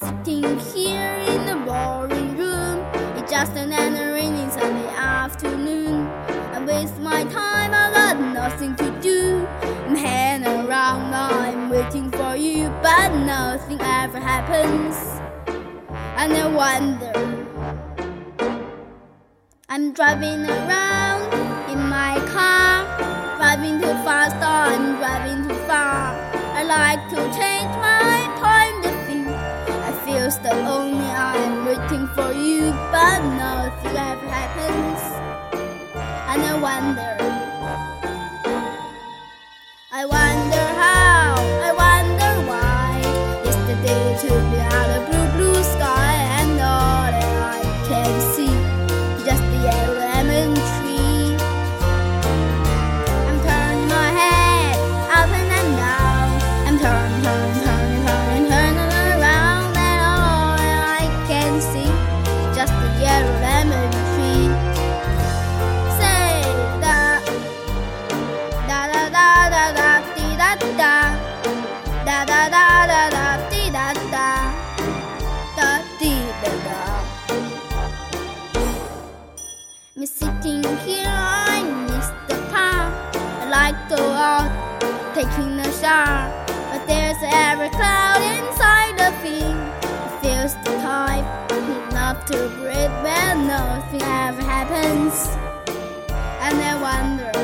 sitting here in the boring room. It's just another rainy Sunday afternoon. I waste my time, I got nothing to do. I'm hanging around, I'm waiting for you, but nothing ever happens. And I wonder. I'm driving around in my car, driving too fast, I'm driving too far. I like to change so only I'm waiting for you, but nothing ever happens. And I wonder, I wonder taking a shower. But there's every cloud inside the thing. It feels the type, enough to breathe when nothing ever happens. And I wonder.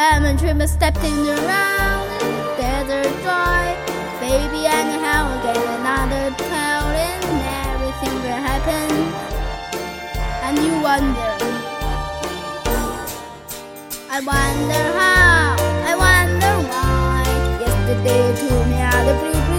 Lemon stepping around in the desert dry. Baby, anyhow, get another cloud and everything will happen. And you wonder. I wonder how, I wonder why. Yesterday took me of blue